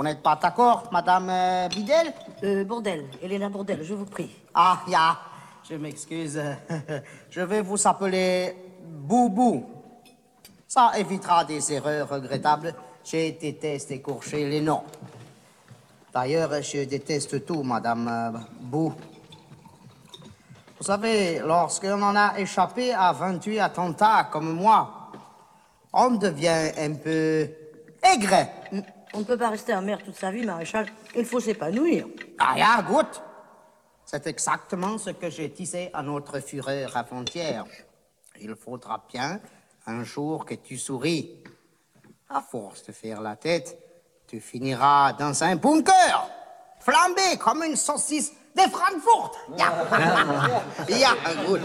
Vous n'êtes pas d'accord, Madame euh, Bidel? Euh, Bourdel, Elena Bourdel, je vous prie. Ah, ya, je m'excuse. Je vais vous appeler Boubou. Ça évitera des erreurs regrettables. Je déteste écorcher les noms. D'ailleurs, je déteste tout, Madame euh, Bou. Vous savez, lorsqu'on en a échappé à 28 attentats comme moi, on devient un peu aigre. On ne peut pas rester un maire toute sa vie, maréchal. Il faut s'épanouir. Ah, ya, goûte. C'est exactement ce que j'ai tissé à notre fureur avant-hier. Il faudra bien un jour que tu souris. À force de faire la tête, tu finiras dans un bunker, flambé comme une saucisse de Francfort. Ya, ya, goûte.